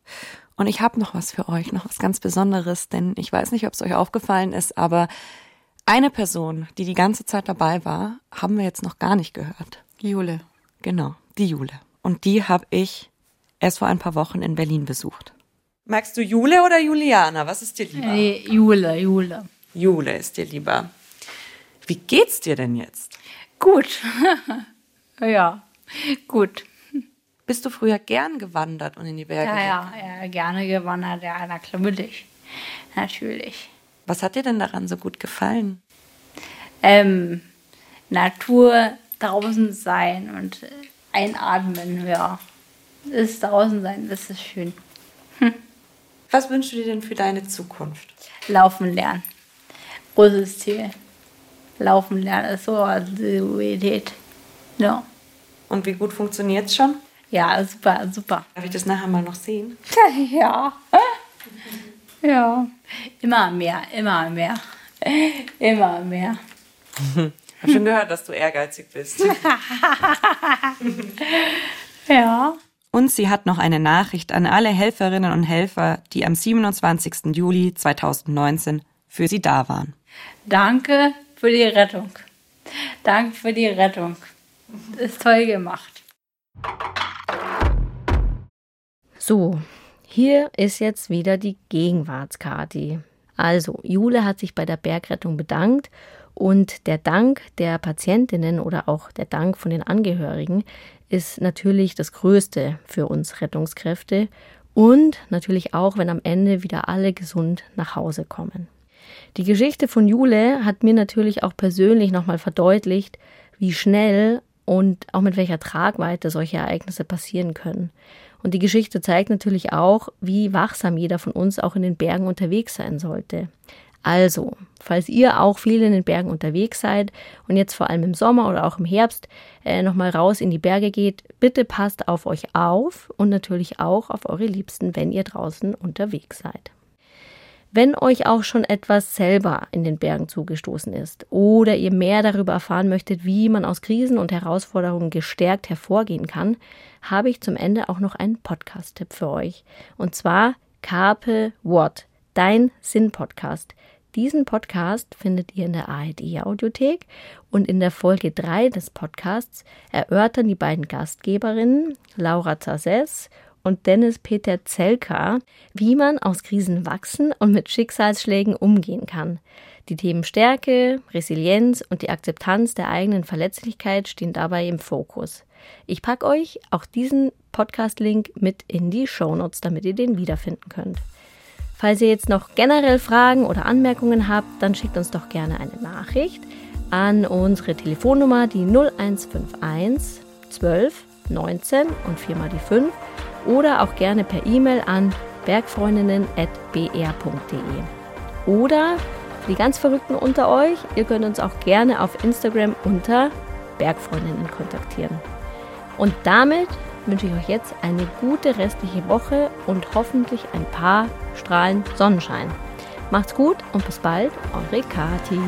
Und ich habe noch was für euch, noch was ganz Besonderes, denn ich weiß nicht, ob es euch aufgefallen ist, aber eine Person, die die ganze Zeit dabei war, haben wir jetzt noch gar nicht gehört. Jule. Genau, die Jule. Und die habe ich erst vor ein paar Wochen in Berlin besucht. Magst du Jule oder Juliana? Was ist dir lieber? Hey, Jule, Jule. Jule ist dir lieber. Wie geht's dir denn jetzt? Gut. ja, gut. Bist du früher gern gewandert und in die Berge? Ja, ja, ja gerne gewandert. Ja, natürlich. Natürlich. Was hat dir denn daran so gut gefallen? Ähm, Natur, draußen sein und einatmen, ja. Das draußen sein, das ist schön. Hm. Was wünschst du dir denn für deine Zukunft? Laufen lernen. Großes Ziel. Laufen lernen ist so eine Priorität. Ja. Und wie gut funktioniert es schon? Ja, super, super. Darf ich das nachher mal noch sehen? ja. ja. Immer mehr, immer mehr. Immer mehr. Ich habe schon gehört, dass du ehrgeizig bist. ja. Und sie hat noch eine Nachricht an alle Helferinnen und Helfer, die am 27. Juli 2019 für sie da waren. Danke für die Rettung. Danke für die Rettung. Das ist toll gemacht. So, hier ist jetzt wieder die Gegenwartskati. Also, Jule hat sich bei der Bergrettung bedankt und der Dank der Patientinnen oder auch der Dank von den Angehörigen ist natürlich das Größte für uns Rettungskräfte und natürlich auch, wenn am Ende wieder alle gesund nach Hause kommen. Die Geschichte von Jule hat mir natürlich auch persönlich nochmal verdeutlicht, wie schnell und auch mit welcher Tragweite solche Ereignisse passieren können. Und die Geschichte zeigt natürlich auch, wie wachsam jeder von uns auch in den Bergen unterwegs sein sollte. Also, falls ihr auch viel in den Bergen unterwegs seid und jetzt vor allem im Sommer oder auch im Herbst äh, nochmal raus in die Berge geht, bitte passt auf euch auf und natürlich auch auf eure Liebsten, wenn ihr draußen unterwegs seid. Wenn euch auch schon etwas selber in den Bergen zugestoßen ist oder ihr mehr darüber erfahren möchtet, wie man aus Krisen und Herausforderungen gestärkt hervorgehen kann, habe ich zum Ende auch noch einen Podcast-Tipp für euch. Und zwar Carpe What, dein Sinn-Podcast. Diesen Podcast findet ihr in der ARD-Audiothek und in der Folge 3 des Podcasts erörtern die beiden Gastgeberinnen Laura Zasses und Dennis Peter Zelka, wie man aus Krisen wachsen und mit Schicksalsschlägen umgehen kann. Die Themen Stärke, Resilienz und die Akzeptanz der eigenen Verletzlichkeit stehen dabei im Fokus. Ich packe euch auch diesen Podcast-Link mit in die Shownotes, damit ihr den wiederfinden könnt. Falls ihr jetzt noch generell Fragen oder Anmerkungen habt, dann schickt uns doch gerne eine Nachricht an unsere Telefonnummer, die 0151 12 19 und 4 mal die 5 oder auch gerne per E-Mail an bergfreundinnen.br.de. Oder die ganz Verrückten unter euch, ihr könnt uns auch gerne auf Instagram unter Bergfreundinnen kontaktieren. Und damit wünsche ich euch jetzt eine gute restliche Woche und hoffentlich ein paar Strahlen Sonnenschein. Macht's gut und bis bald, eure Kathi.